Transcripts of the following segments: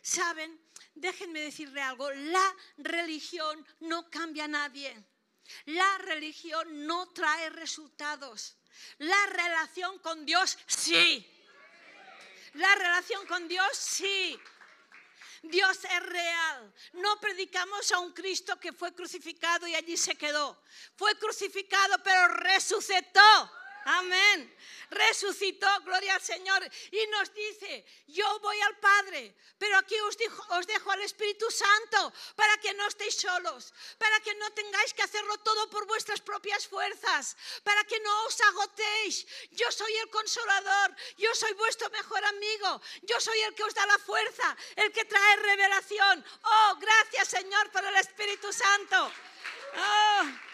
¿Saben? Déjenme decirle algo. La religión no cambia a nadie. La religión no trae resultados. La relación con Dios sí. La relación con Dios sí. Dios es real. No predicamos a un Cristo que fue crucificado y allí se quedó. Fue crucificado pero resucitó. Amén. Resucitó, gloria al Señor. Y nos dice, yo voy al Padre, pero aquí os, os dejo al Espíritu Santo para que no estéis solos, para que no tengáis que hacerlo todo por vuestras propias fuerzas, para que no os agotéis. Yo soy el consolador, yo soy vuestro mejor amigo, yo soy el que os da la fuerza, el que trae revelación. Oh, gracias Señor por el Espíritu Santo. Oh.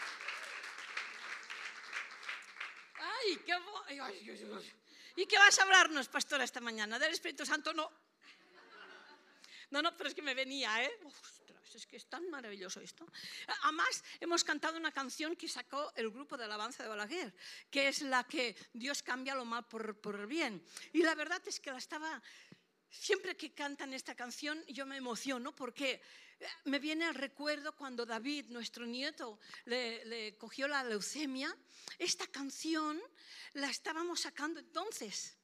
¿Y qué vas a hablarnos, pastora, esta mañana? ¿Del Espíritu Santo? No. No, no, pero es que me venía, ¿eh? Ostras, es que es tan maravilloso esto. Además, hemos cantado una canción que sacó el grupo de alabanza de Balaguer, que es la que Dios cambia lo mal por, por el bien. Y la verdad es que la estaba Siempre que cantan esta canción yo me emociono porque me viene al recuerdo cuando David, nuestro nieto, le, cogió la leucemia. Esta canción la estábamos sacando entonces.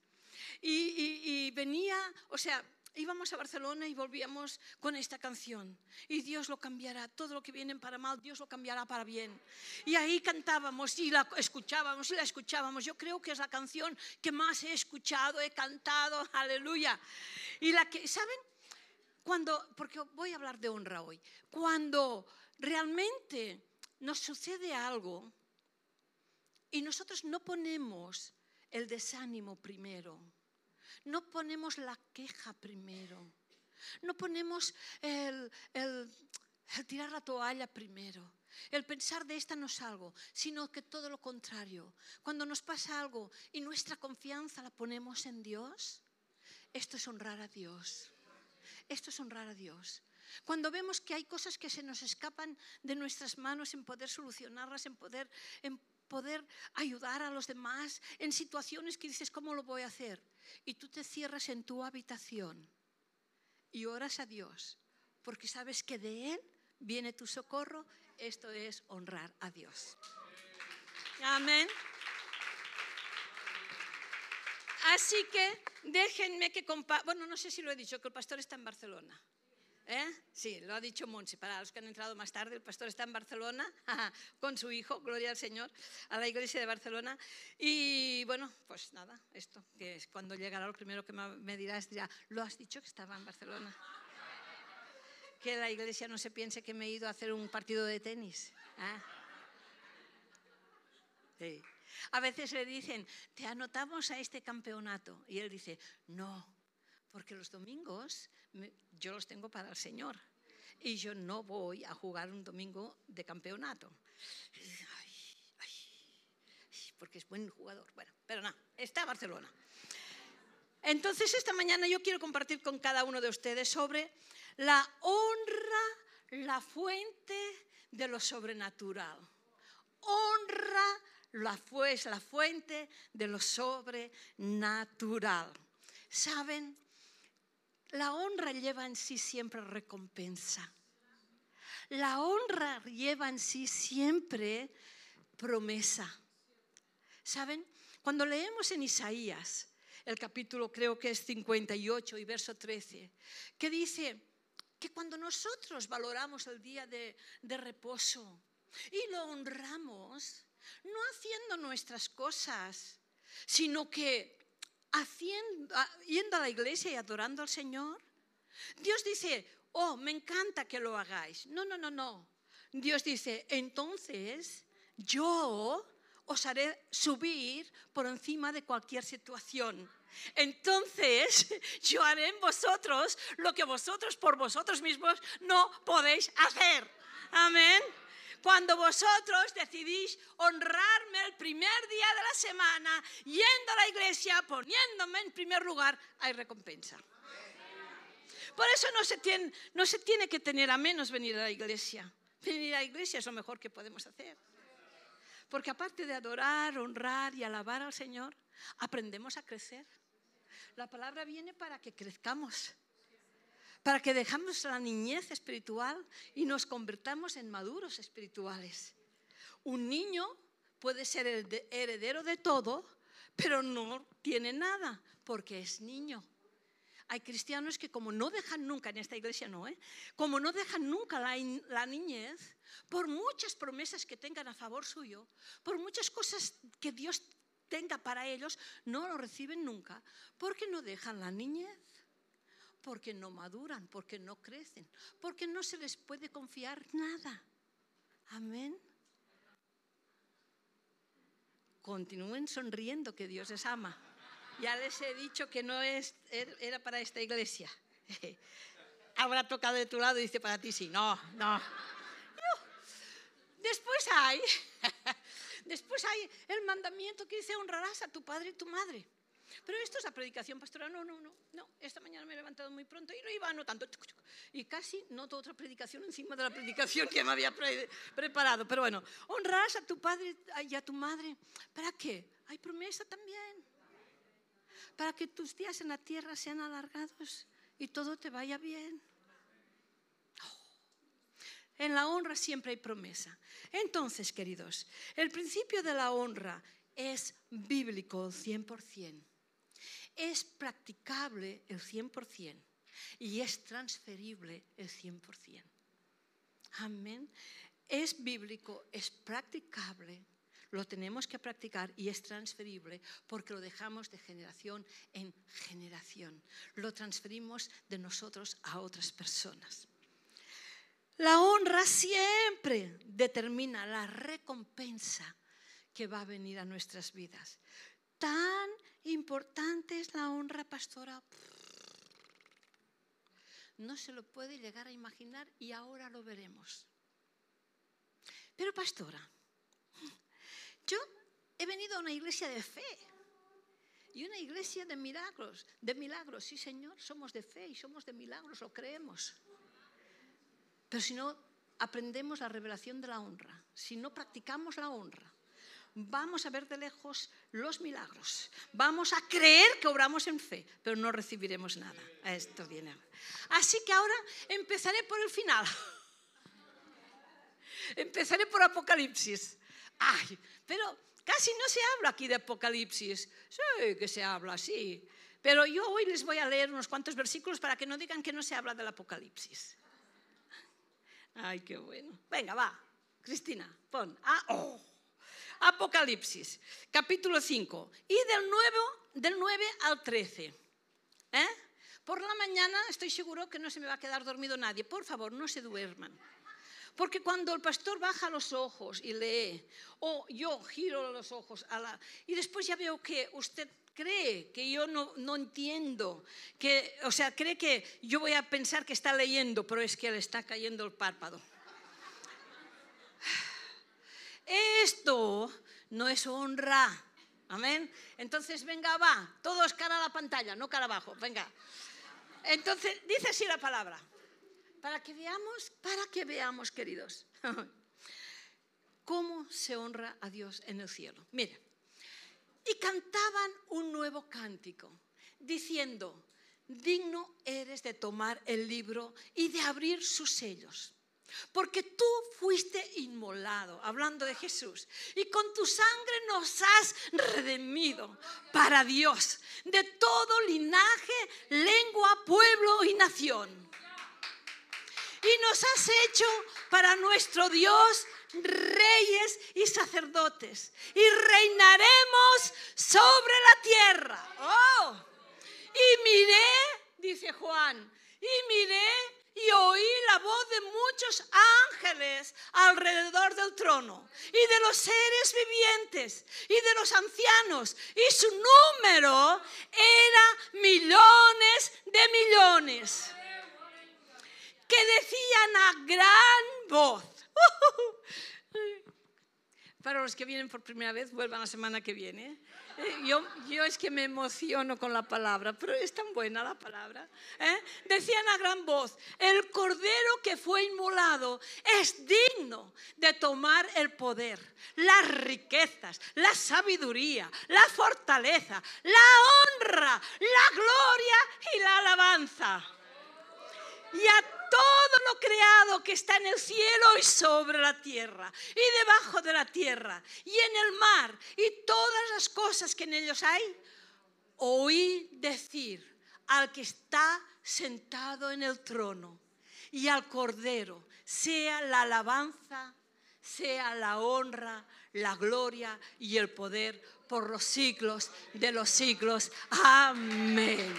y venía, o sea, íbamos a Barcelona y volvíamos con esta canción. Y Dios lo cambiará. Todo lo que viene para mal, Dios lo cambiará para bien. Y ahí cantábamos y la escuchábamos y la escuchábamos. Yo creo que es la canción que más he escuchado, he cantado. Aleluya. Y la que, ¿saben? Cuando, porque voy a hablar de honra hoy. Cuando realmente nos sucede algo y nosotros no ponemos el desánimo primero no ponemos la queja primero. No ponemos el, tirar la toalla primero. El pensar de esta no es algo, sino que todo lo contrario. Cuando nos pasa algo y nuestra confianza la ponemos en Dios, esto es honrar a Dios. Esto es honrar a Dios. Cuando vemos que hay cosas que se nos escapan de nuestras manos en poder solucionarlas, en poder, en poder ayudar a los demás, en situaciones que dices, ¿cómo lo voy a hacer? y tú te cierras en tu habitación y oras a Dios, porque sabes que de Él viene tu socorro, esto es honrar a Dios. Amén. Así que déjenme que compa Bueno, no sé si lo he dicho, que el pastor está en Barcelona. ¿Eh? Sí, lo ha dicho Monse. Para los que han entrado más tarde, el pastor está en Barcelona con su hijo, gloria al Señor, a la iglesia de Barcelona. Y bueno, pues nada, esto, que es cuando llegará lo primero que me dirás, dirá, lo has dicho que estaba en Barcelona. Que la iglesia no se piense que me he ido a hacer un partido de tenis. ¿eh? A veces le dicen, te anotamos a este campeonato. Y él dice, no, porque los domingos yo los tengo para el Señor. Y yo no voy a jugar un domingo de campeonato. porque es buen jugador. Bueno, pero no, está Barcelona. Entonces, esta mañana yo quiero compartir con cada uno de ustedes sobre la honra, la fuente de lo sobrenatural. Honra la, pues, la fuente de lo sobrenatural. ¿Saben? La honra lleva en sí siempre recompensa. La honra lleva en sí siempre promesa. ¿Saben? Cuando leemos en Isaías, el capítulo creo que es 58 y verso 13, que dice que cuando nosotros valoramos el día de reposo y lo honramos, no haciendo nuestras cosas, sino que haciendo, yendo a la iglesia y adorando al Señor? Dios dice, oh, me encanta que lo hagáis. No, no, no, no. Dios dice, entonces yo os haré subir por encima de cualquier situación. Entonces yo haré en vosotros lo que vosotros por vosotros mismos no podéis hacer. Amén. Cuando vosotros decidís honrarme el primer día de la semana, yendo a la iglesia, poniéndome en primer lugar, hay recompensa. Por eso no se, tiene, no se tiene que tener a menos venir a la iglesia. Venir a la iglesia es lo mejor que podemos hacer. Porque aparte de adorar, honrar y alabar al Señor, aprendemos a crecer. La palabra viene para que crezcamos, para que dejamos la niñez espiritual y nos convertamos en maduros espirituales. Un niño puede ser heredero de todo, pero no tiene nada porque es niño. Hay cristianos que como no dejan nunca, en esta iglesia no, ¿eh? como no dejan nunca la, la niñez, por muchas promesas que tengan a favor suyo, por muchas cosas que Dios tenga para ellos, no lo reciben nunca, porque no dejan la niñez porque no maduran, porque no crecen, porque no se les puede confiar nada. Amén. Continúen sonriendo que Dios les ama. Ya les he dicho que no es, er, era para esta iglesia. Habrá tocado de tu lado y dice para ti sí. No, no. Después hay, después hay el mandamiento que dice honrarás a tu padre y tu madre. Pero esto es la predicación pastoral. No, no, no, no. Esta mañana me he levantado muy pronto y lo iba anotando. Y casi noto otra predicación encima de la predicación que me había preparado. Pero bueno, honrarás a tu padre y a tu madre. ¿Para qué? Hay promesa también. Para que tus días en la tierra sean alargados y todo te vaya bien. Oh. En la honra siempre hay promesa. Entonces, queridos, el principio de la honra es bíblico 100% es practicable el 100% y es transferible el 100%. Amén. Es bíblico, es practicable, lo tenemos que practicar y es transferible porque lo dejamos de generación en generación. Lo transferimos de nosotros a otras personas. La honra siempre determina la recompensa que va a venir a nuestras vidas. Tan importante es la honra pastora. No se lo puede llegar a imaginar y ahora lo veremos. Pero pastora, yo he venido a una iglesia de fe y una iglesia de milagros, de milagros, sí Señor, somos de fe y somos de milagros, lo creemos. Pero si no aprendemos la revelación de la honra, si no practicamos la honra, vamos a ver de lejos los milagros. Vamos a creer que obramos en fe, pero no recibiremos nada. Esto viene. Así que ahora empezaré por el final. Empezaré por Apocalipsis. Ay, pero casi no se habla aquí de Apocalipsis. Sí, que se habla, sí. Pero yo hoy les voy a leer unos cuantos versículos para que no digan que no se habla del Apocalipsis. Ay, qué bueno. Venga, va. Cristina, pon. Ah, oh. Apocalipsis, capítulo 5, y del 9, del 9 al 13. ¿Eh? Por la mañana estoy seguro que no se me va a quedar dormido nadie. Por favor, no se duerman. Porque cuando el pastor baja los ojos y lee, o yo giro los ojos a la, y después ya veo que usted cree que yo no, no, entiendo, que, o sea, cree que yo voy a pensar que está leyendo, pero es que le está cayendo el párpado. Esto no es honra. Amén. Entonces, venga, va. Todos cara a la pantalla, no cara abajo. Venga. Entonces, dice así la palabra. Para que veamos, para que veamos, queridos, cómo se honra a Dios en el cielo. Mire. Y cantaban un nuevo cántico, diciendo, digno eres de tomar el libro y de abrir sus sellos porque tú fuiste inmolado, hablando de Jesús, y con tu sangre nos has redimido para Dios, de todo linaje, lengua, pueblo y nación. Y nos has hecho para nuestro Dios reyes y sacerdotes, y reinaremos sobre la tierra. Oh, y miré, dice Juan, y miré y oí la voz de muchos ángeles alrededor del trono y de los seres vivientes y de los ancianos y su número era millones de millones que decían a gran voz. Para los que vienen por primera vez, vuelvan la semana que viene. Eh, yo, yo, es que me emociono con la palabra, pero es tan buena la palabra. ¿eh? Decían a gran voz, el cordero que fue inmolado es digno de tomar el poder, las riquezas, la sabiduría, la fortaleza, la honra, la gloria y la alabanza. Creado que está en el cielo y sobre la tierra, y debajo de la tierra, y en el mar, y todas las cosas que en ellos hay, oí decir al que está sentado en el trono y al Cordero, sea la alabanza, sea la honra, la gloria y el poder por los siglos de los siglos. Amén.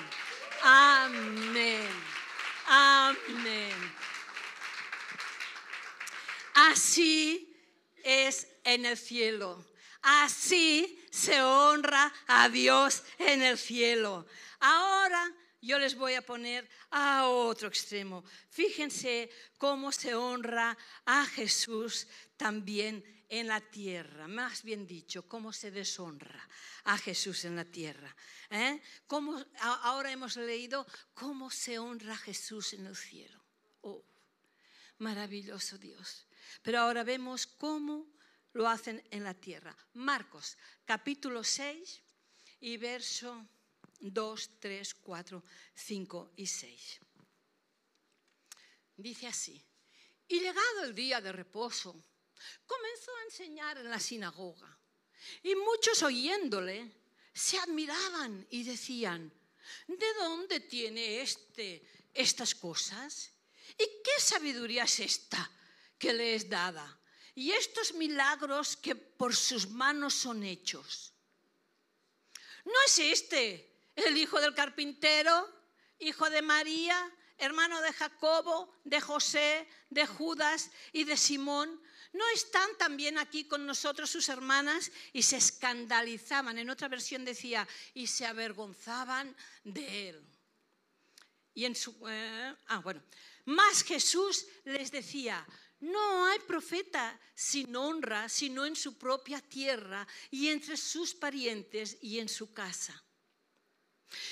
Así es en el cielo. Así se honra a Dios en el cielo. Ahora yo les voy a poner a otro extremo. Fíjense cómo se honra a Jesús también en la tierra, más bien dicho, cómo se deshonra a Jesús en la tierra. ¿eh? ahora hemos leído cómo se honra a Jesús en el cielo. Oh, maravilloso Dios. Pero ahora vemos cómo lo hacen en la tierra. Marcos, capítulo 6 y verso 2, 3, 4, 5 y 6. Dice así, y llegado el día de reposo, comenzó a enseñar en la sinagoga. Y muchos oyéndole se admiraban y decían, ¿de dónde tiene este estas cosas? ¿Y qué sabiduría es esta que le es dada? Y estos milagros que por sus manos son hechos. ¿No es este el hijo del carpintero, hijo de María, hermano de Jacobo, de José, de Judas y de Simón? ¿No están también aquí con nosotros sus hermanas? Y se escandalizaban. En otra versión decía, y se avergonzaban de él. Y en su... Eh, ah, bueno. Más Jesús les decía, no hay profeta sin honra, sino en su propia tierra y entre sus parientes y en su casa.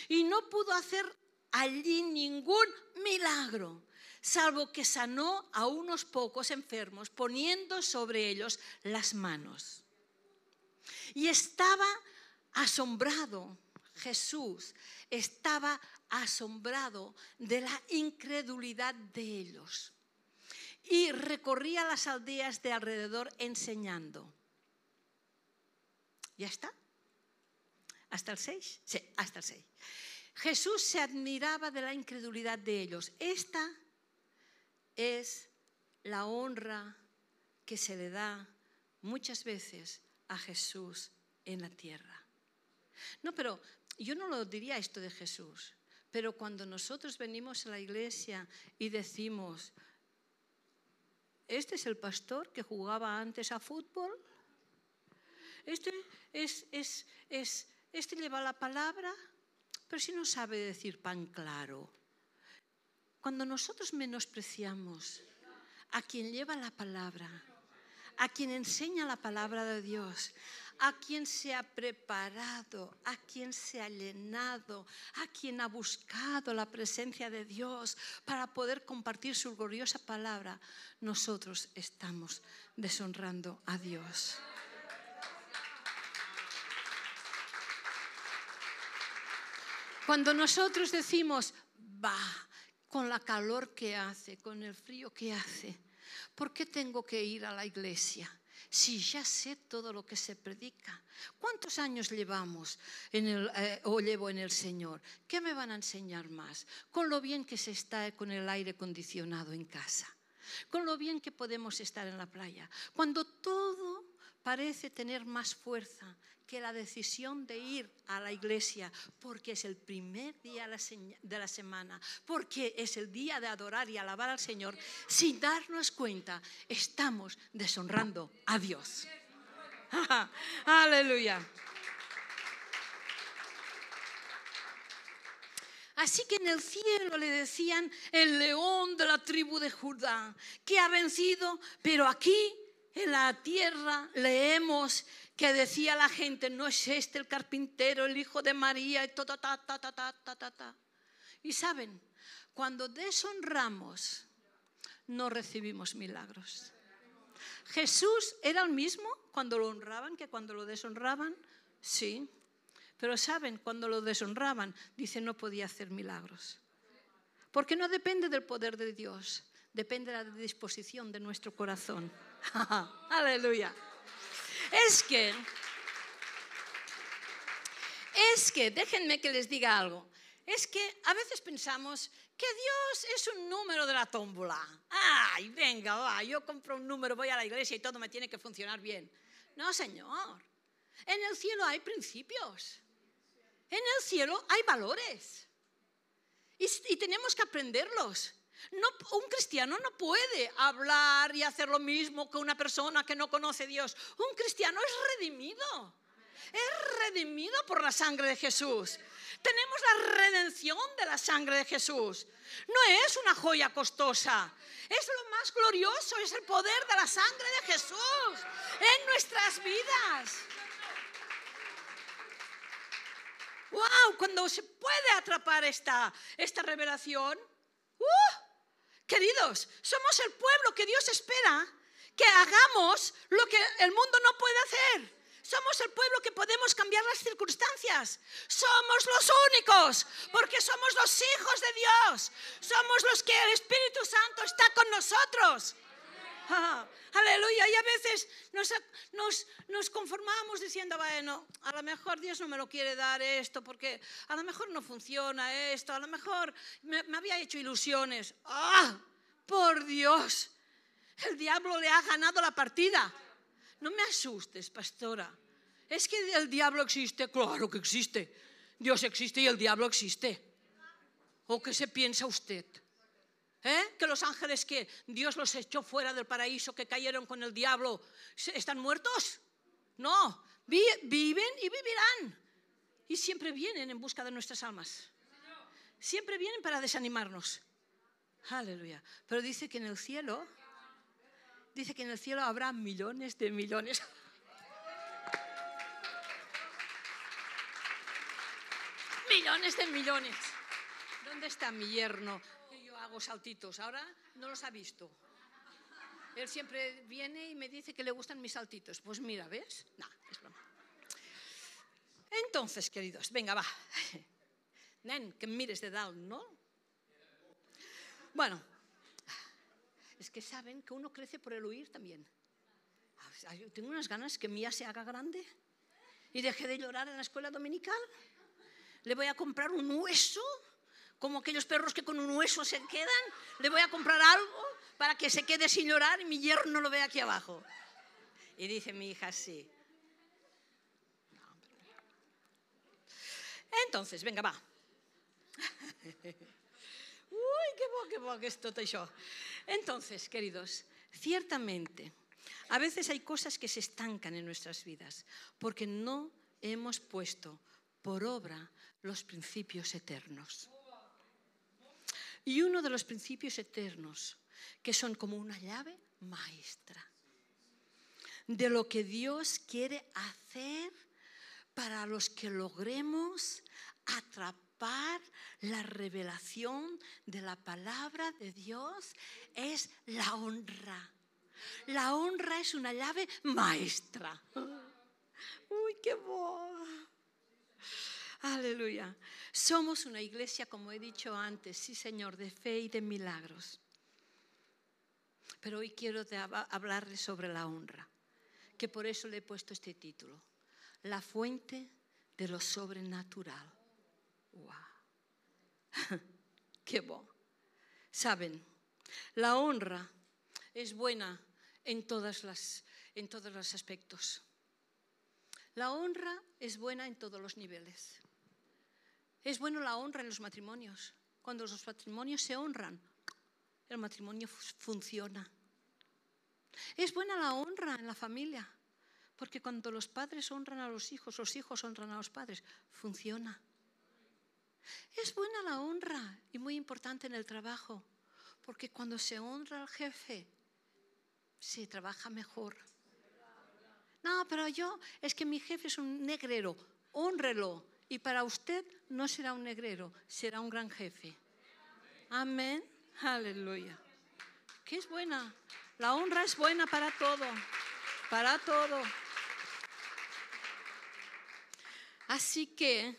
Y no pudo hacer allí ningún milagro, salvo que sanó a unos pocos enfermos poniendo sobre ellos las manos. Y estaba asombrado, Jesús estaba asombrado de la incredulidad de ellos. Y recorría las aldeas de alrededor enseñando. ¿Ya está? ¿Hasta el 6? Sí, hasta el 6. Jesús se admiraba de la incredulidad de ellos. Esta es la honra que se le da muchas veces a Jesús en la tierra. No, pero yo no lo diría esto de Jesús, pero cuando nosotros venimos a la iglesia y decimos, este es el pastor que jugaba antes a fútbol, este es, es, es este lleva la palabra, pero si no sabe decir pan claro. Cuando nosotros menospreciamos a quien lleva la palabra, a quien enseña la palabra de Dios, a quien se ha preparado, a quien se ha llenado, a quien ha buscado la presencia de Dios para poder compartir su gloriosa palabra, nosotros estamos deshonrando a Dios. Cuando nosotros decimos, va, con la calor que hace, con el frío que hace, ¿por qué tengo que ir a la iglesia? Si ya sé todo lo que se predica. ¿Cuántos años llevamos eh, o llevo en el Señor? ¿Qué me van a enseñar más? Con lo bien que se está con el aire acondicionado en casa, con lo bien que podemos estar en la playa. Cuando todo parece tener más fuerza que la decisión de ir a la iglesia, porque es el primer día de la semana, porque es el día de adorar y alabar al Señor, sin darnos cuenta, estamos deshonrando a Dios. Aleluya. Así que en el cielo le decían el león de la tribu de Judá, que ha vencido, pero aquí en la tierra leemos que decía la gente, no es este el carpintero, el hijo de María, y ta, ta, ta, ta, ta, ta, ta. Y saben, cuando deshonramos, no recibimos milagros. Jesús era el mismo cuando lo honraban que cuando lo deshonraban, sí. Pero saben, cuando lo deshonraban, dice no podía hacer milagros. Porque no depende del poder de Dios, depende de la disposición de nuestro corazón. Aleluya. Es que, es que, déjenme que les diga algo. Es que a veces pensamos que Dios es un número de la tómbola. Ay, venga, va, yo compro un número, voy a la iglesia y todo me tiene que funcionar bien. No, Señor. En el cielo hay principios. En el cielo hay valores. Y, y tenemos que aprenderlos. No, un cristiano no puede hablar y hacer lo mismo que una persona que no conoce a Dios. Un cristiano es redimido. Es redimido por la sangre de Jesús. Tenemos la redención de la sangre de Jesús. No es una joya costosa. Es lo más glorioso, es el poder de la sangre de Jesús en nuestras vidas. ¡Wow! Cuando se puede atrapar esta, esta revelación, ¡uh! Queridos, somos el pueblo que Dios espera que hagamos lo que el mundo no puede hacer. Somos el pueblo que podemos cambiar las circunstancias. Somos los únicos, porque somos los hijos de Dios. Somos los que el Espíritu Santo está con nosotros. Aleluya. Y a veces nos, nos, nos, conformamos diciendo, bueno, a lo mejor Dios no me lo quiere dar esto, porque a lo mejor no funciona esto, a lo mejor me, me había hecho ilusiones. ¡Ah! Por Dios, el diablo le ha ganado la partida. No me asustes, pastora. Es que el diablo existe, claro que existe. Dios existe y el diablo existe. ¿O qué se piensa usted? ¿Eh? Que los ángeles que Dios los echó fuera del paraíso, que cayeron con el diablo, ¿están muertos? No, viven y vivirán. Y siempre vienen en busca de nuestras almas. Siempre vienen para desanimarnos. Aleluya. Pero dice que en el cielo dice que en el cielo habrá millones de millones. millones de millones. ¿Dónde está mi yerno? Hago saltitos. Ahora no los ha visto. Él siempre viene y me dice que le gustan mis saltitos. Pues mira, ¿ves? No, es broma. Entonces, queridos, venga, va. Nen, que mires de dalt, ¿no? Bueno, es que saben que uno crece por el huir también. Tengo unas ganas que Mía se haga grande y deje de llorar en la escuela dominical. Le voy a comprar un hueso, como aquellos perros que con un hueso se quedan. Le voy a comprar algo para que se quede sin llorar y mi yerno lo vea aquí abajo. Y dice mi hija, sí. Entonces, venga, va. Uy, qué bo, qué bo, que es todo eso. Entonces, queridos, ciertamente, a veces hay cosas que se estancan en nuestras vidas porque no hemos puesto por obra los principios eternos. Y uno de los principios eternos, que son como una llave maestra de lo que Dios quiere hacer para los que logremos atrapar la revelación de la palabra de Dios es la honra. La honra es una llave maestra. Uy, qué boa. Aleluya. Somos una iglesia, como he dicho antes, sí Señor, de fe y de milagros. Pero hoy quiero hablarles sobre la honra, que por eso le he puesto este título, la fuente de lo sobrenatural. ¡Wow! ¡Qué bueno! Saben, la honra es buena en, todos los aspectos. La honra es buena en todos los niveles. Es bueno la honra en los matrimonios. Cuando los matrimonios se honran, el matrimonio funciona. Es buena la honra en la familia, porque cuando los padres honran a los hijos, los hijos honran a los padres, funciona. Es buena la honra y muy importante en el trabajo, porque cuando se honra al jefe, se trabaja mejor. No, pero yo, es que mi jefe es un negrero, honrelo. Y para usted no será un negrero, será un gran jefe. Amén. Aleluya. Que es buena. La honra es buena para todo. Para todo. Así que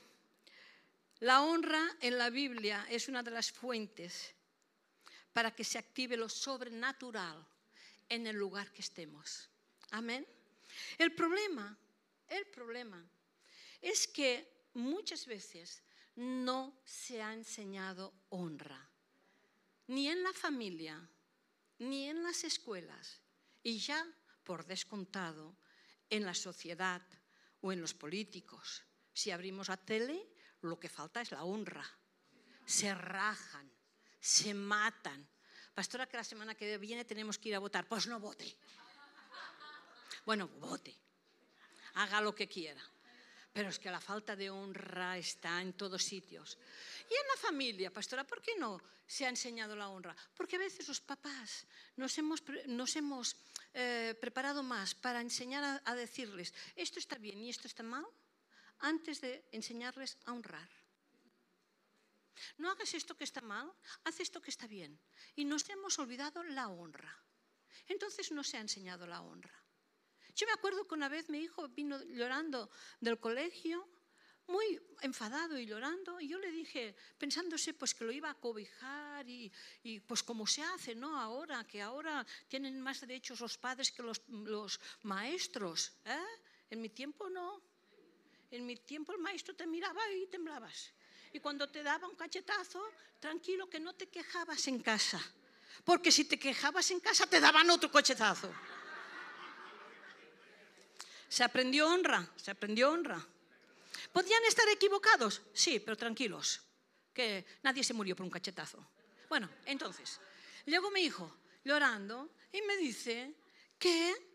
la honra en la Biblia es una de las fuentes para que se active lo sobrenatural en el lugar que estemos. Amén. El problema, el problema es que muchas veces no se ha enseñado honra, ni en la familia, ni en las escuelas, y ya por descontado en la sociedad o en los políticos. Si abrimos la tele, lo que falta es la honra. Se rajan, se matan. Pastora, que la semana que viene tenemos que ir a votar. Pues no vote. Bueno, vote. Haga lo que quiera. Pero es que la falta de honra está en todos sitios. Y en la familia, pastora, ¿por qué no se ha enseñado la honra? Porque a veces los papás nos hemos, nos hemos eh, preparado más para enseñar a, a decirles, esto está bien y esto está mal, antes de enseñarles a honrar. No hagas esto que está mal, haz esto que está bien. Y nos hemos olvidado la honra. Entonces no se ha enseñado la honra. Yo me acuerdo que una vez mi hijo vino llorando del colegio, muy enfadado y llorando, y yo le dije, pensándose pues que lo iba a cobijar y, pues como se hace, ¿no? Ahora, que ahora tienen más derechos los padres que los, los maestros. ¿eh? En mi tiempo no. En mi tiempo el maestro te miraba y temblabas. Y cuando te daba un cachetazo, tranquilo que no te quejabas en casa. Porque si te quejabas en casa, te daban otro cachetazo. Se aprendió honra, se aprendió honra. ¿Podían estar equivocados? Sí, pero tranquilos, que nadie se murió por un cachetazo. Bueno, entonces, llegó mi hijo llorando y me dice que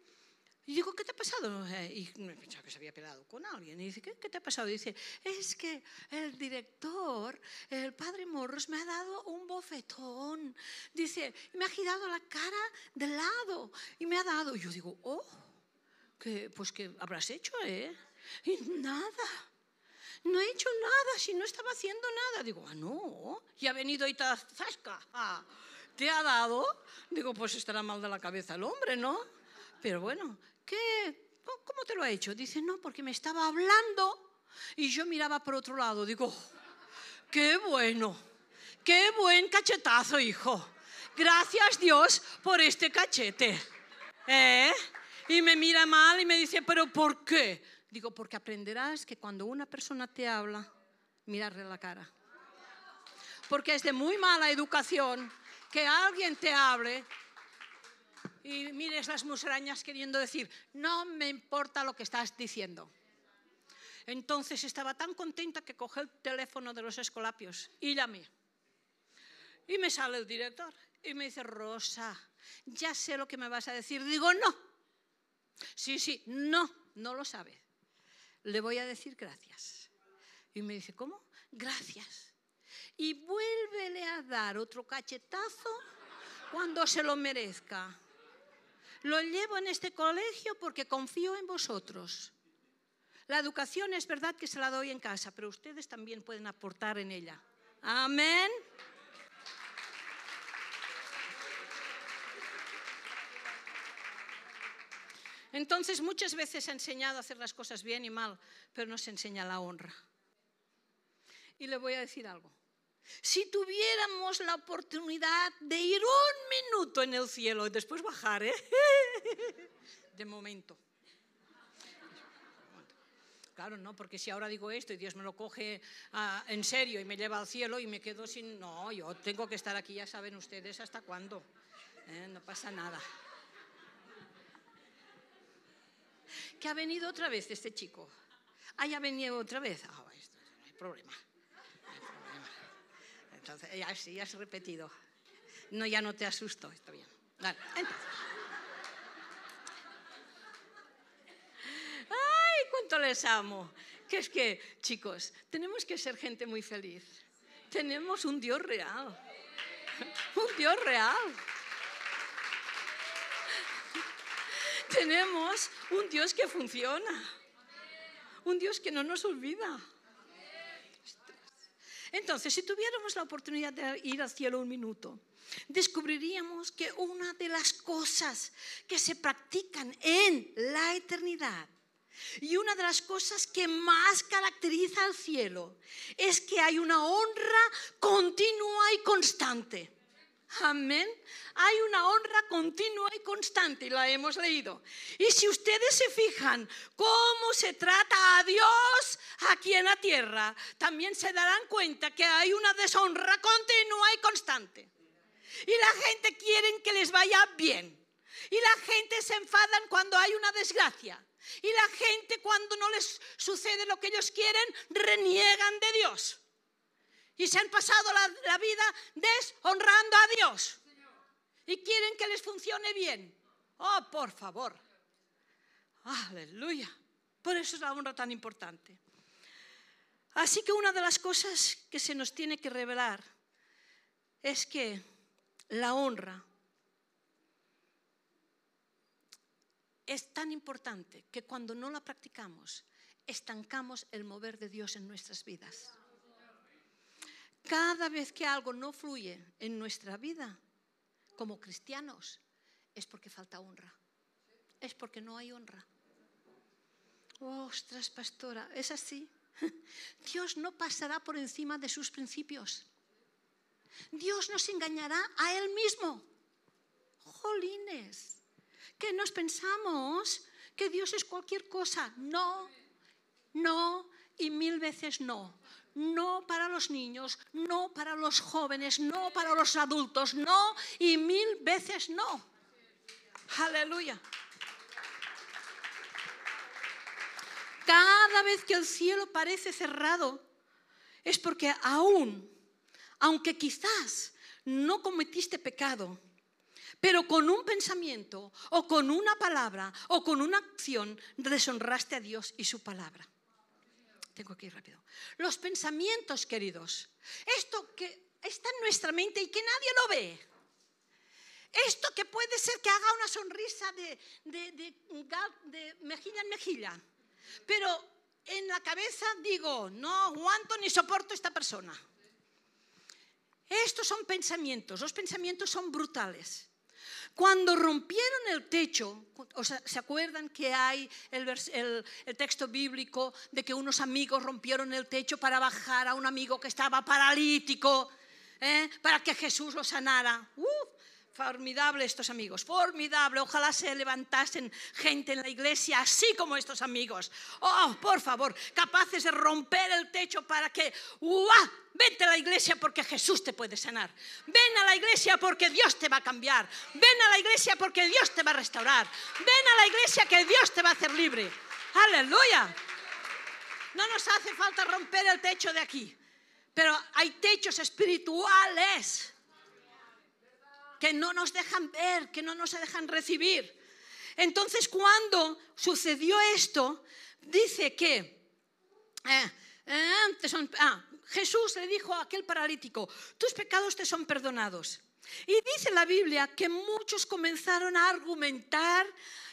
y digo, ¿qué te ha pasado? Eh, y pensaba que se había peleado con alguien. Y dice, ¿qué, ¿qué, te ha pasado? Y dice, es que el director, el padre Morros, me ha dado un bofetón. Dice, me ha girado la cara de lado y me ha dado. Y yo digo, oh, que, pues que habrás hecho, ¿eh? Y nada. No he hecho nada, si no estaba haciendo nada. Digo, ah, no. Y ha venido y te, zasca, ah, te ha dado. Digo, pues estará mal de la cabeza el hombre, ¿no? Pero bueno, ¿qué? ¿Cómo te lo ha hecho? Dice, no, porque me estaba hablando y yo miraba por otro lado. Digo, qué bueno, qué buen cachetazo, hijo. Gracias Dios por este cachete. ¿Eh? Y me mira mal y me dice, pero ¿por qué? Digo, porque aprenderás que cuando una persona te habla, mirarle la cara. Porque es de muy mala educación que alguien te hable y mires las musarañas queriendo decir, no me importa lo que estás diciendo. Entonces estaba tan contenta que cogí el teléfono de los escolapios y llamé. Y me sale el director y me dice, Rosa, ya sé lo que me vas a decir. Digo, no. Sí, sí, no, no lo sabe. Le voy a decir gracias. Y me dice, ¿cómo? Gracias. Y vuélvele a dar otro cachetazo cuando se lo merezca. Lo llevo en este colegio porque confío en vosotros. La educación es verdad que se la doy en casa, pero ustedes también pueden aportar en ella. Amén. Entonces muchas veces ha enseñado a hacer las cosas bien y mal, pero no se enseña la honra. Y le voy a decir algo. Si tuviéramos la oportunidad de ir un minuto en el cielo y después bajar, ¿eh? de momento. Claro, no, porque si ahora digo esto y Dios me lo coge ah, en serio y me lleva al cielo y me quedo sin... No, yo tengo que estar aquí, ya saben ustedes hasta cuándo. ¿eh? No pasa nada. Que ha venido otra vez este chico. Ah, ya ha venido otra vez. Ah, esto, no hay problema. Entonces, ya, ya has repetido. No, ya no te asusto, está bien. Vale, ¡Ay, cuánto les amo! Que es que, chicos, tenemos que ser gente muy feliz. Tenemos un Dios real. Un Dios real. Tenemos un Dios que funciona. Un Dios que no nos olvida. Entonces, si tuviéramos la oportunidad de ir al cielo un minuto, descubriríamos que una de las cosas que se practican en la eternidad y una de las cosas que más caracteriza al cielo es que hay una honra continua y constante. Amén. Hay una honra continua y constante, y la hemos leído. Y si ustedes se fijan cómo se trata a Dios aquí en la tierra, también se darán cuenta que hay una deshonra continua y constante. Y la gente quiere que les vaya bien. Y la gente se enfadan cuando hay una desgracia. Y la gente cuando no les sucede lo que ellos quieren, reniegan de Dios. Y se han pasado la, vida deshonrando a Dios. Y quieren que les funcione bien. Oh, por favor. Aleluya. Por eso es la honra tan importante. Así que una de las cosas que se nos tiene que revelar es que la honra es tan importante que cuando no la practicamos, estancamos el mover de Dios en nuestras vidas. Cada vez que algo no fluye en nuestra vida como cristianos, es porque falta honra. Es porque no hay honra. Ostras, pastora, es así. Dios no pasará por encima de sus principios. Dios nos engañará a Él mismo. Jolines, que nos pensamos que Dios es cualquier cosa. No, no y mil veces no no para los niños, no para los jóvenes, no para los adultos, no y mil veces no. Aleluya. Cada vez que el cielo parece cerrado, es porque aún, aunque quizás no cometiste pecado, pero con un pensamiento o con una palabra o con una acción deshonraste a Dios y su palabra. Tengo que ir rápido. Los pensamientos, queridos. Esto que está en nuestra mente y que nadie lo ve. Esto que puede ser que haga una sonrisa de, de, mejilla en mejilla. Pero en la cabeza digo, no aguanto ni soporto a esta persona. Estos son pensamientos, los pensamientos son brutales. Cuando rompieron el techo, ¿se acuerdan que hay el, texto bíblico de que unos amigos rompieron el techo para bajar a un amigo que estaba paralítico, eh, para que Jesús lo sanara? Formidable estos amigos, formidable. Ojalá se levantasen gente en la iglesia así como estos amigos. Oh, por favor, capaces de romper el techo para que, ¡uah! Vente a la iglesia porque Jesús te puede sanar. Ven a la iglesia porque Dios te va a cambiar. Ven a la iglesia porque Dios te va a restaurar. Ven a la iglesia que Dios te va a hacer libre. Aleluya. No nos hace falta romper el techo de aquí, pero hay techos espirituales que no nos dejan ver, que no nos dejan recibir. Entonces, cuando sucedió esto, dice que eh, eh, ah, Jesús le dijo a aquel paralítico, tus pecados te son perdonados. Y dice la Biblia que muchos comenzaron a argumentar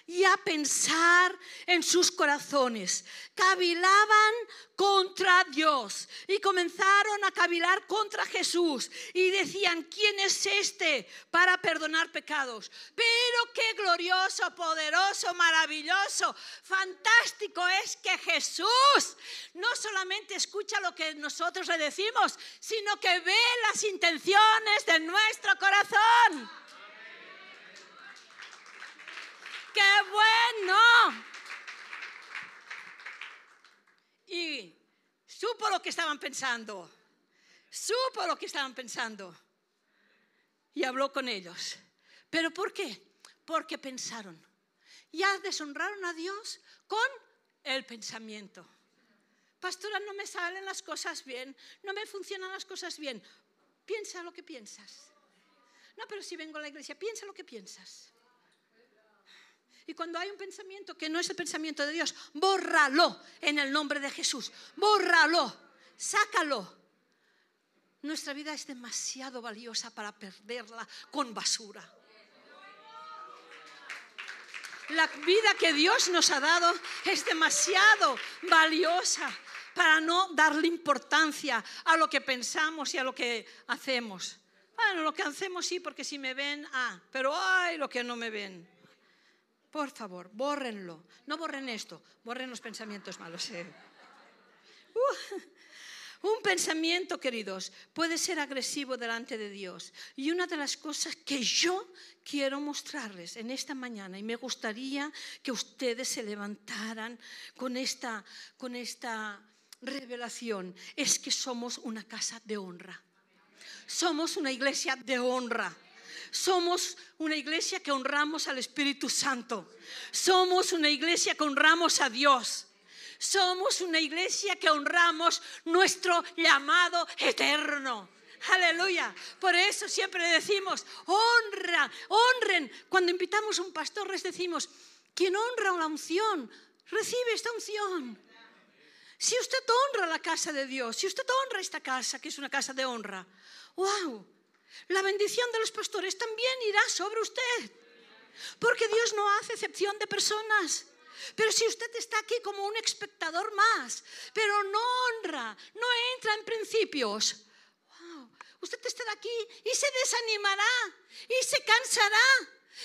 y a pensar en sus corazones. Cavilaban contra Dios y comenzaron a cavilar contra Jesús y decían, ¿quién es este para perdonar pecados? Pero qué glorioso, poderoso, maravilloso, fantástico es que Jesús no solamente escucha lo que nosotros le decimos, sino que ve las intenciones de nuestro corazón. ¡Qué bueno! Y supo lo que estaban pensando. Supo lo que estaban pensando. Y habló con ellos. ¿Pero por qué? Porque pensaron. Ya deshonraron a Dios con el pensamiento. Pastora, no me salen las cosas bien, no me funcionan las cosas bien. Piensa lo que piensas. No, pero si vengo a la iglesia, piensa lo que piensas. Y cuando hay un pensamiento que no es el pensamiento de Dios, bórralo en el nombre de Jesús. Bórralo, sácalo. Nuestra vida es demasiado valiosa para perderla con basura. La vida que Dios nos ha dado es demasiado valiosa para no darle importancia a lo que pensamos y a lo que hacemos. Bueno, lo que hacemos sí, porque si me ven, ah, pero ay, lo que no me ven. Por favor, bórrenlo. No borren esto, borren los pensamientos malos. Eh. Uh. Un pensamiento, queridos, puede ser agresivo delante de Dios. Y una de las cosas que yo quiero mostrarles en esta mañana, y me gustaría que ustedes se levantaran con esta, con esta revelación, es que somos una casa de honra. Somos una iglesia de honra. Somos una iglesia que honramos al Espíritu Santo. Somos una iglesia que honramos a Dios. Somos una iglesia que honramos nuestro llamado eterno. Aleluya. Por eso siempre decimos, honra, honren. Cuando invitamos a un pastor les decimos, quien honra la unción, recibe esta unción. Si usted honra la casa de Dios, si usted honra esta casa, que es una casa de honra, wow, la bendición de los pastores también irá sobre usted. Porque Dios no hace excepción de personas. Pero si usted está aquí como un espectador más, pero no honra, no entra en principios, wow, usted estará aquí y se desanimará y se cansará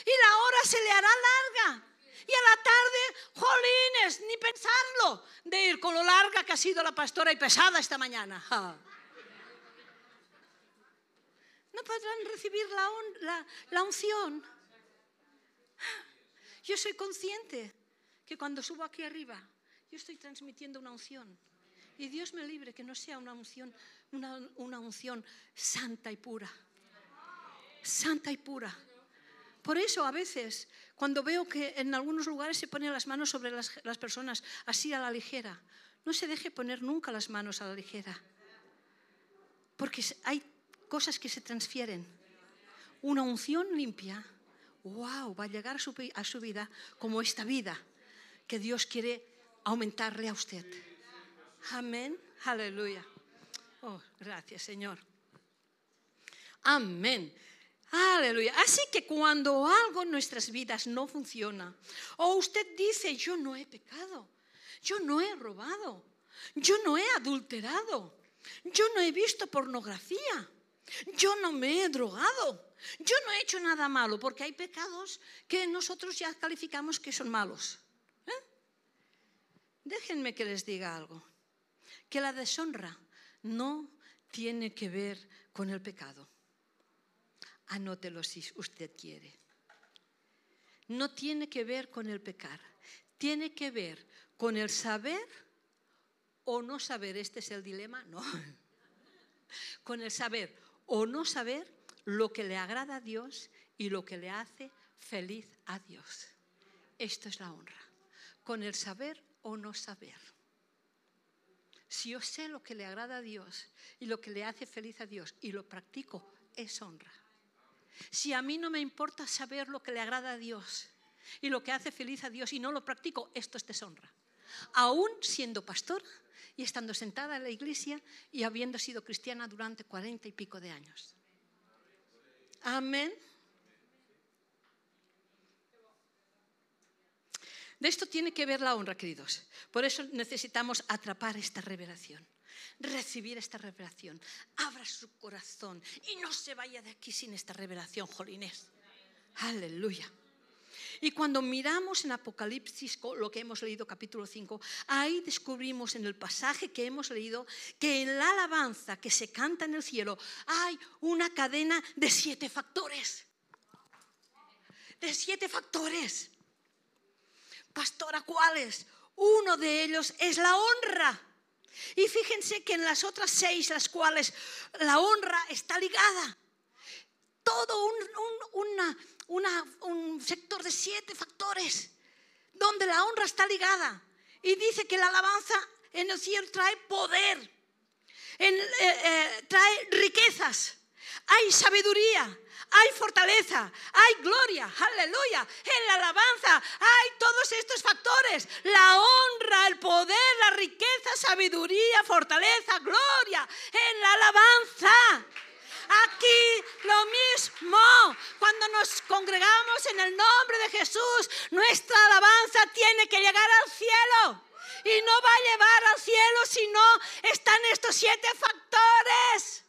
y la hora se le hará larga. Y a la tarde, jolines, ni pensarlo de ir con lo larga que ha sido la pastora y pesada esta mañana. No podrán recibir la, unción. Yo soy consciente que cuando subo aquí arriba, yo estoy transmitiendo una unción. Y Dios me libre que no sea una unción, una, una unción santa y pura. Santa y pura. Por eso a veces, cuando veo que en algunos lugares se ponen las manos sobre las, las personas así a la ligera, no se deje poner nunca las manos a la ligera. Porque hay cosas que se transfieren. Una unción limpia, wow, va a llegar a su, a su vida como esta vida que Dios quiere aumentarle a usted. Amén. Aleluya. Oh, gracias, Señor. Amén. Aleluya. Así que cuando algo en nuestras vidas no funciona, o usted dice, yo no he pecado, yo no he robado, yo no he adulterado, yo no he visto pornografía, yo no me he drogado, yo no he hecho nada malo, porque hay pecados que nosotros ya calificamos que son malos. Déjenme que les diga algo, que la deshonra no tiene que ver con el pecado. Anótelo si usted quiere. No tiene que ver con el pecar, tiene que ver con el saber o no saber. Este es el dilema, no. Con el saber o no saber lo que le agrada a Dios y lo que le hace feliz a Dios. Esto es la honra. Con el saber o no saber. Si yo sé lo que le agrada a Dios y lo que le hace feliz a Dios y lo practico, es honra. Si a mí no me importa saber lo que le agrada a Dios y lo que hace feliz a Dios y no lo practico, esto es deshonra. Aún siendo pastor y estando sentada en la iglesia y habiendo sido cristiana durante cuarenta y pico de años. Amén. De esto tiene que ver la honra, queridos. Por eso necesitamos atrapar esta revelación, recibir esta revelación. Abra su corazón y no se vaya de aquí sin esta revelación, Jolines. Aleluya. Y cuando miramos en Apocalipsis, lo que hemos leído capítulo 5, ahí descubrimos en el pasaje que hemos leído que en la alabanza que se canta en el cielo hay una cadena de siete factores. De siete factores. Pastora, ¿cuáles? Uno de ellos es la honra. Y fíjense que en las otras seis, las cuales la honra está ligada. Todo un, sector de siete factores donde la honra está ligada. Y dice que la alabanza en el cielo trae poder, eh, eh, trae riquezas, hay sabiduría, hay fortaleza, hay gloria, aleluya. En la alabanza hay todos estos factores, la honra, el poder, la riqueza, sabiduría, fortaleza, gloria, en la alabanza. Aquí lo mismo, cuando nos congregamos en el nombre de Jesús, nuestra alabanza tiene que llegar al cielo. Y no va a llevar al cielo si no están estos siete factores.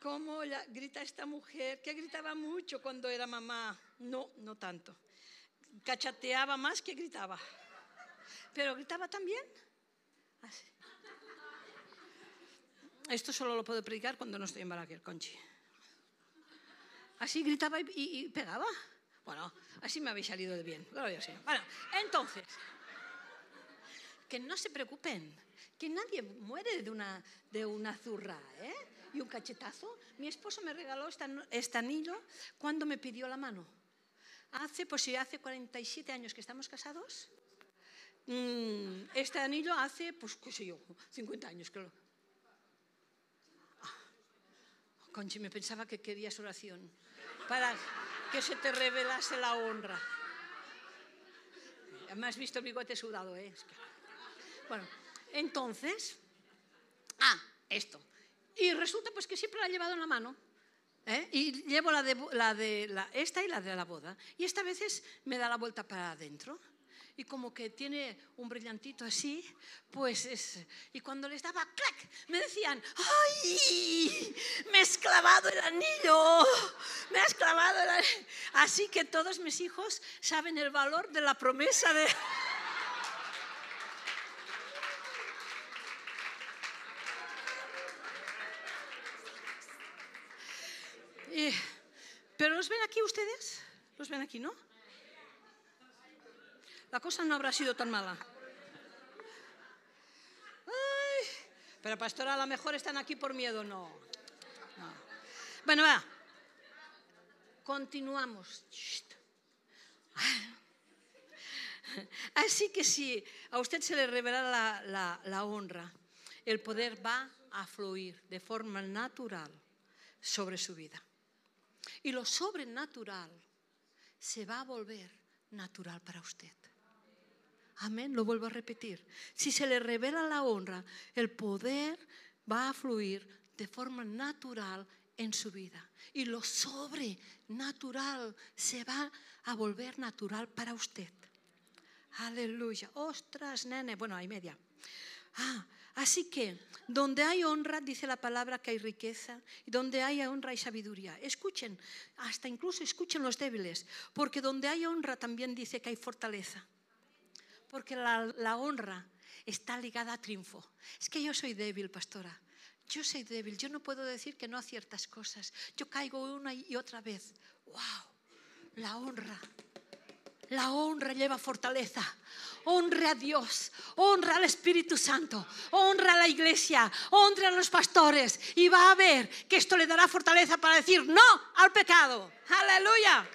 ¿Cómo grita esta mujer? Que gritaba mucho cuando era mamá. No, no tanto. Cachateaba más que gritaba. Pero gritaba también. Así. Esto solo lo puedo predicar cuando no estoy en Balaguer, Conchi. Así gritaba y, y- y pegaba. Bueno, así me habéis salido de bien. Claro, yo sí. Bueno, entonces, que no se preocupen, que nadie muere de una, de una zurra, ¿eh? Y un cachetazo. Mi esposo me regaló este anillo cuando me pidió la mano. Hace, pues sí, hace 47 años que estamos casados. Mm, este anillo hace, pues qué sé yo, 50 años, creo. Ah, Conchi, me pensaba que querías oración para que se te revelase la honra. Me has visto el bigote sudado, ¿eh? Es Bueno, entonces, ah, esto. Y resulta pues que siempre la he llevado en la mano. ¿eh? Y llevo la de, la de la, esta y la de la boda. Y esta veces me da la vuelta para adentro. Y como que tiene un brillantito así, pues es... Y cuando les daba clac, me decían, ¡ay! Me has clavado el anillo, me has clavado el anillo. Así que todos mis hijos saben el valor de la promesa de... ¿Pero los ven aquí ustedes? ¿Los ven aquí, no? La cosa no habrá sido tan mala. Pero pastora, a lo mejor están aquí por miedo, no. no. Bueno, va. Continuamos. Así que si a usted se le revela la, la- la honra, el poder va a fluir de forma natural sobre su vida. Y lo sobrenatural se va a volver natural para usted. Amén, lo vuelvo a repetir. Si se le revela la honra, el poder va a fluir de forma natural en su vida. Y lo sobrenatural se va a volver natural para usted. Aleluya. Ostras, nene. Bueno, hay media. Ah, así que donde hay honra, dice la palabra que hay riqueza, y donde hay honra hay sabiduría. Escuchen, hasta incluso escuchen los débiles, porque donde hay honra también dice que hay fortaleza. Porque la, honra está ligada a triunfo. Es que yo soy débil, pastora. Yo soy débil. Yo no puedo decir que no a ciertas cosas. Yo caigo una y otra vez. ¡Wow! La honra. La honra lleva fortaleza. Honre a Dios, honra al Espíritu Santo, honra a la iglesia, honra a los pastores y va a ver que esto le dará fortaleza para decir no al pecado. Aleluya.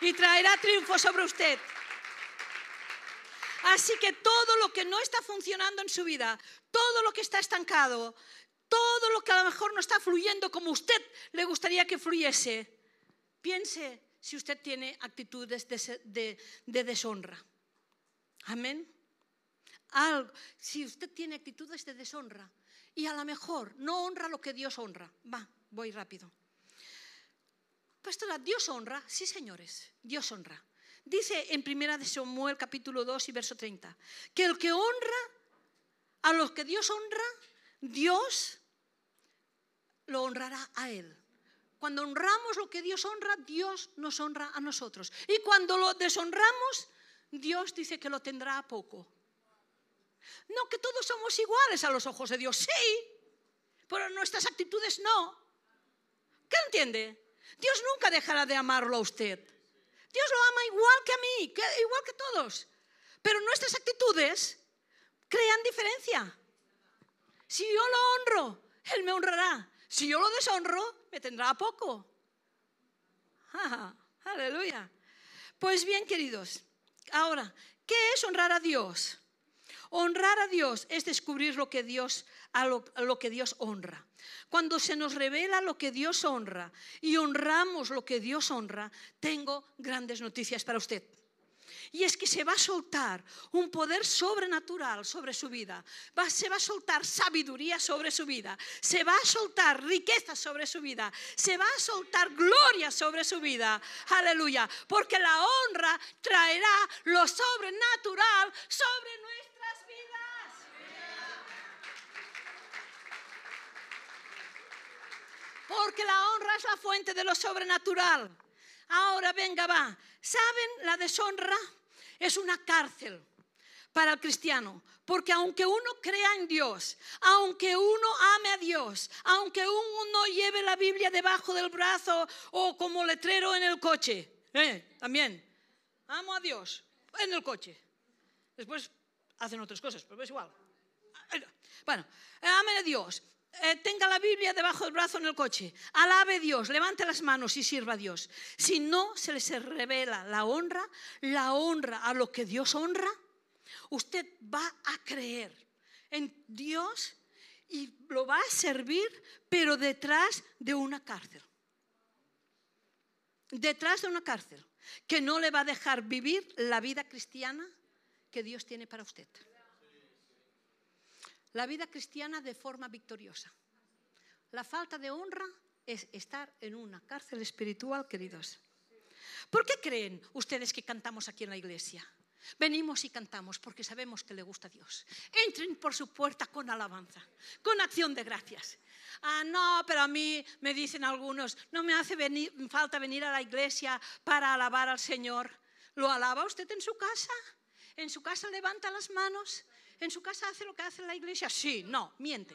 Y traerá triunfo sobre usted. Así que todo lo que no está funcionando en su vida, todo lo que está estancado, todo lo que a lo mejor no está fluyendo como usted le gustaría que fluyese, piense si usted tiene actitudes de, de- de deshonra. Amén. Algo, si usted tiene actitudes de deshonra y a lo mejor no honra lo que Dios honra. Va, voy rápido. Pastora, Dios honra, sí señores, Dios honra. Dice en primera de Samuel capítulo 2 y verso 30, que el que honra a los que Dios honra, Dios lo honrará a él. Cuando honramos lo que Dios honra, Dios nos honra a nosotros. Y cuando lo deshonramos, Dios dice que lo tendrá a poco. No que todos somos iguales a los ojos de Dios, sí, pero nuestras actitudes no. ¿Qué entiende? Dios nunca dejará de amarlo a usted. Dios lo ama igual que a mí, igual que todos. Pero nuestras actitudes crean diferencia. Si yo lo honro, Él me honrará. Si yo lo deshonro, me tendrá a poco. Ajá, aleluya. Pues bien, queridos, ahora, ¿qué es honrar a Dios? Honrar a Dios es descubrir lo que Dios, lo, que Dios honra. Cuando se nos revela lo que Dios honra y honramos lo que Dios honra, tengo grandes noticias para usted. Y es que se va a soltar un poder sobrenatural sobre su vida. Se va a soltar sabiduría sobre su vida. Se va a soltar riqueza sobre su vida. Se va a soltar gloria sobre su vida. Aleluya. Porque la honra traerá lo sobrenatural sobre nuestras vidas. Porque la honra es la fuente de lo sobrenatural. Ahora venga, va. ¿Saben? La deshonra es una cárcel para el cristiano. Porque aunque uno crea en Dios, aunque uno ame a Dios, aunque uno lleve la Biblia debajo del brazo o como letrero en el coche, ¿eh? también, amo a Dios en el coche. Después hacen otras cosas, pero es igual. Bueno, ame a Dios, eh, tenga la Biblia debajo del brazo en el coche, alabe a Dios, levante las manos y sirva a Dios. Si no se les revela la honra, la honra a lo que Dios honra, usted va a creer en Dios y lo va a servir, pero detrás de una cárcel. Detrás de una cárcel que no le va a dejar vivir la vida cristiana que Dios tiene para usted. La vida cristiana de forma victoriosa. La falta de honra es estar en una cárcel espiritual, queridos. ¿Por qué creen ustedes que cantamos aquí en la iglesia? Venimos y cantamos porque sabemos que le gusta a Dios. Entren por su puerta con alabanza, con acción de gracias. Ah, no, pero a mí me dicen algunos, no me hace falta venir a la iglesia para alabar al Señor. ¿Lo alaba usted en su casa? ¿En su casa levanta las manos? ¿En su casa hace lo que hace la iglesia? Sí, no, miente.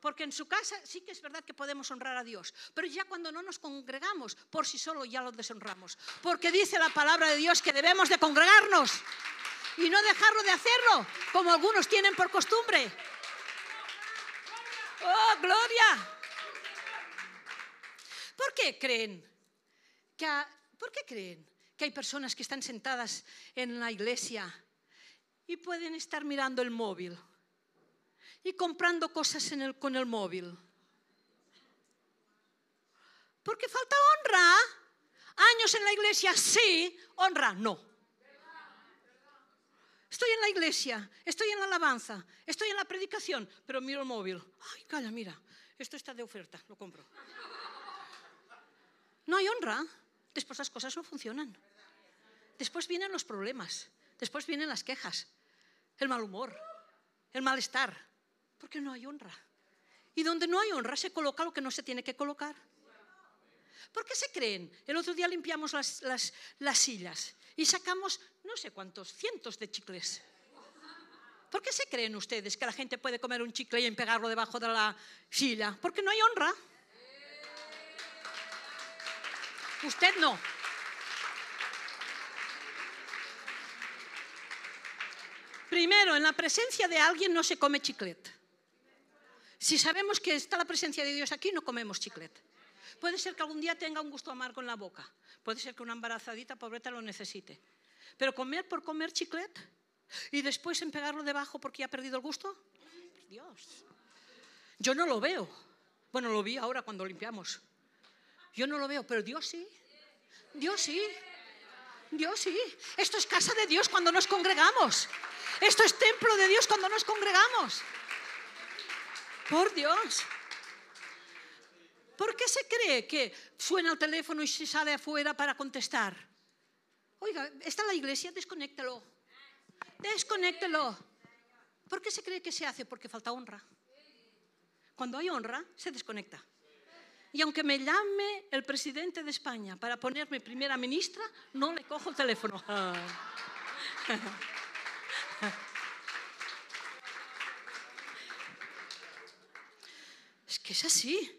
Porque en su casa sí que es verdad que podemos honrar a Dios, pero ya cuando no nos congregamos, por sí solo ya lo deshonramos. Porque dice la palabra de Dios que debemos de congregarnos y no dejarlo de hacerlo, como algunos tienen por costumbre. ¡Oh, gloria! ¿Por qué creen que, ¿por qué creen que hay personas que están sentadas en la iglesia y pueden estar mirando el móvil? y comprando cosas con el móvil. Porque falta honra. Años en la iglesia, sí, honra, no. Estoy en la iglesia, estoy en la alabanza, estoy en la predicación, pero miro el móvil. Ay, calla, mira, esto está de oferta, lo compro. No hay honra, después las cosas no funcionan. Después vienen los problemas, después vienen las quejas, el mal humor, el malestar. Porque no hay honra. Y donde no hay honra se coloca lo que no se tiene que colocar. ¿Por qué se creen? El otro día limpiamos las, las, sillas y sacamos no sé cuántos, cientos de chicles. ¿Por qué se creen ustedes que la gente puede comer un chicle y pegarlo debajo de la silla? Porque no hay honra. Usted no. Primero, en la presencia de alguien no se come chiclete. Si sabemos que está la presencia de Dios aquí, no comemos chiclete. Puede ser que algún día tenga un gusto amargo en la boca. Puede ser que una embarazadita pobreta lo necesite. Pero comer por comer chiclete y después en pegarlo debajo porque ya ha perdido el gusto, Dios. Yo no lo veo. Bueno, lo vi ahora cuando limpiamos. Yo no lo veo, pero Dios sí. Dios sí. Dios sí. Esto es casa de Dios cuando nos congregamos. Esto es templo de Dios cuando nos congregamos. Por Dios. ¿Por qué se cree que suena el teléfono y se sale afuera para contestar? Oiga, está la iglesia, desconéctelo. Desconéctelo. ¿Por qué se cree que se hace? Porque falta honra. Cuando hay honra, se desconecta. Y aunque me llame el presidente de España para ponerme primera ministra, no le cojo el teléfono. Es que es así.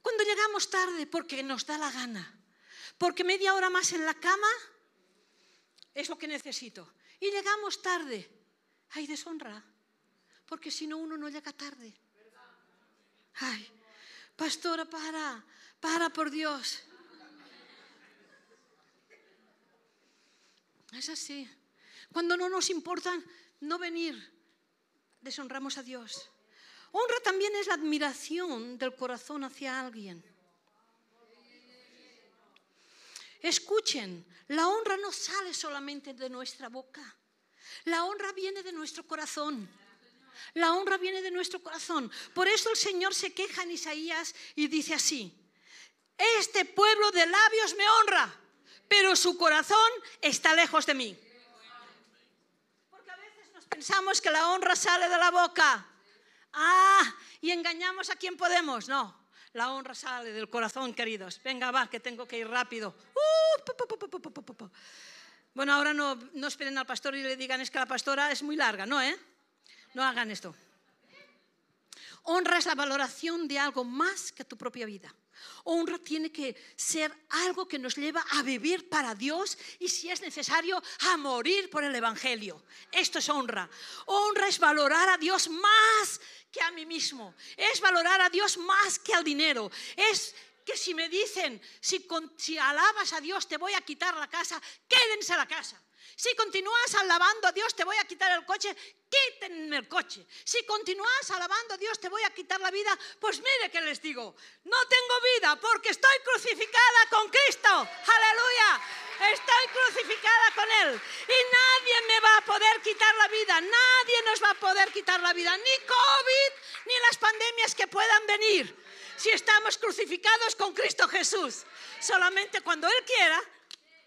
Cuando llegamos tarde porque nos da la gana, porque media hora más en la cama es lo que necesito. Y llegamos tarde, hay deshonra, porque si no uno no llega tarde. Ay, pastora, para, para por Dios. Es así. Cuando no nos importa no venir, deshonramos a Dios. Honra también es la admiración del corazón hacia alguien. Escuchen, la honra no sale solamente de nuestra boca. La honra viene de nuestro corazón. La honra viene de nuestro corazón. Por eso el Señor se queja en Isaías y dice así, este pueblo de labios me honra, pero su corazón está lejos de mí. Porque a veces nos pensamos que la honra sale de la boca. Ah, y engañamos a quien podemos. No, la honra sale del corazón, queridos. Venga, va, que tengo que ir rápido. Uh, Bueno, ahora no, no esperen al pastor y le digan es que la pastora es muy larga, no, ¿eh? No hagan esto. Honra es la valoración de algo más que tu propia vida. Honra tiene que ser algo que nos lleva a vivir para Dios y si es necesario a morir por el Evangelio. Esto es honra. Honra es valorar a Dios más que a mí mismo. Es valorar a Dios más que al dinero. Es que si me dicen, si, si alabas a Dios te voy a quitar la casa, quédense la casa. Si continúas alabando a Dios, te voy a quitar el coche, quítenme el coche. Si continúas alabando a Dios, te voy a quitar la vida, pues mire que les digo, no tengo vida porque estoy crucificada con Cristo. Aleluya. Estoy crucificada con Él. Y nadie me va a poder quitar la vida. Nadie nos va a poder quitar la vida. Ni COVID, ni las pandemias que puedan venir. Si estamos crucificados con Cristo Jesús. Solamente cuando Él quiera,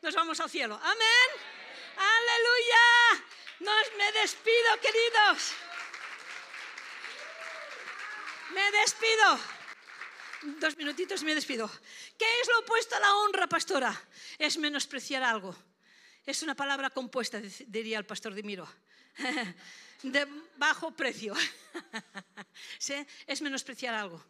nos vamos al cielo. Amén. Aleluya. Nos, me despido, queridos. Me despido. Dos minutitos y me despido. ¿Qué es lo opuesto a la honra, pastora? Es menospreciar algo. Es una palabra compuesta, diría el pastor Dimiro. De bajo precio. ¿Sí? Es menospreciar algo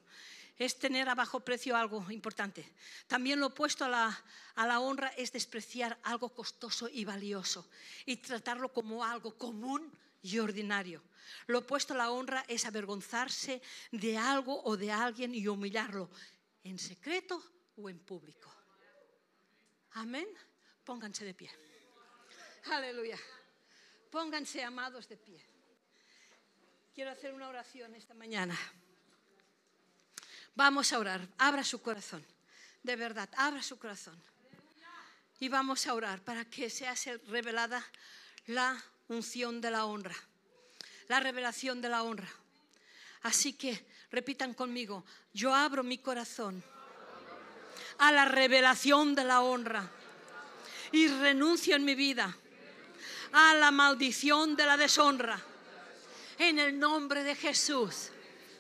es tener a bajo precio algo importante. También lo opuesto a la, a la honra es despreciar algo costoso y valioso y tratarlo como algo común y ordinario. Lo opuesto a la honra es avergonzarse de algo o de alguien y humillarlo en secreto o en público. Amén. Pónganse de pie. Aleluya. Pónganse amados de pie. Quiero hacer una oración esta mañana. Vamos a orar. Abra su corazón. De verdad, abra su corazón. Y vamos a orar para que sea revelada la unción de la honra. La revelación de la honra. Así que repitan conmigo, yo abro mi corazón a la revelación de la honra y renuncio en mi vida a la maldición de la deshonra. En el nombre de Jesús.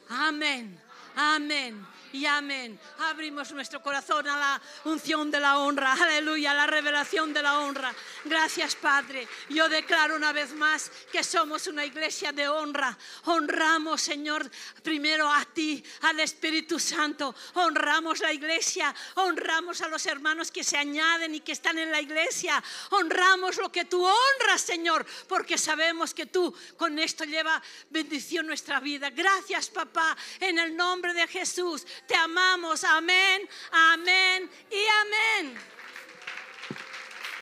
Amén. Amén y amén. Abrimos nuestro corazón a la unción de la honra, aleluya, a la revelación de la honra. Gracias, Padre. Yo declaro una vez más que somos una iglesia de honra. Honramos, Señor, primero a ti, al Espíritu Santo. Honramos la iglesia, honramos a los hermanos que se añaden y que están en la iglesia. Honramos lo que tú honras, Señor, porque sabemos que tú con esto lleva bendición nuestra vida. Gracias, papá, en el nombre de Jesús. Te amamos. Amén, amén y amén.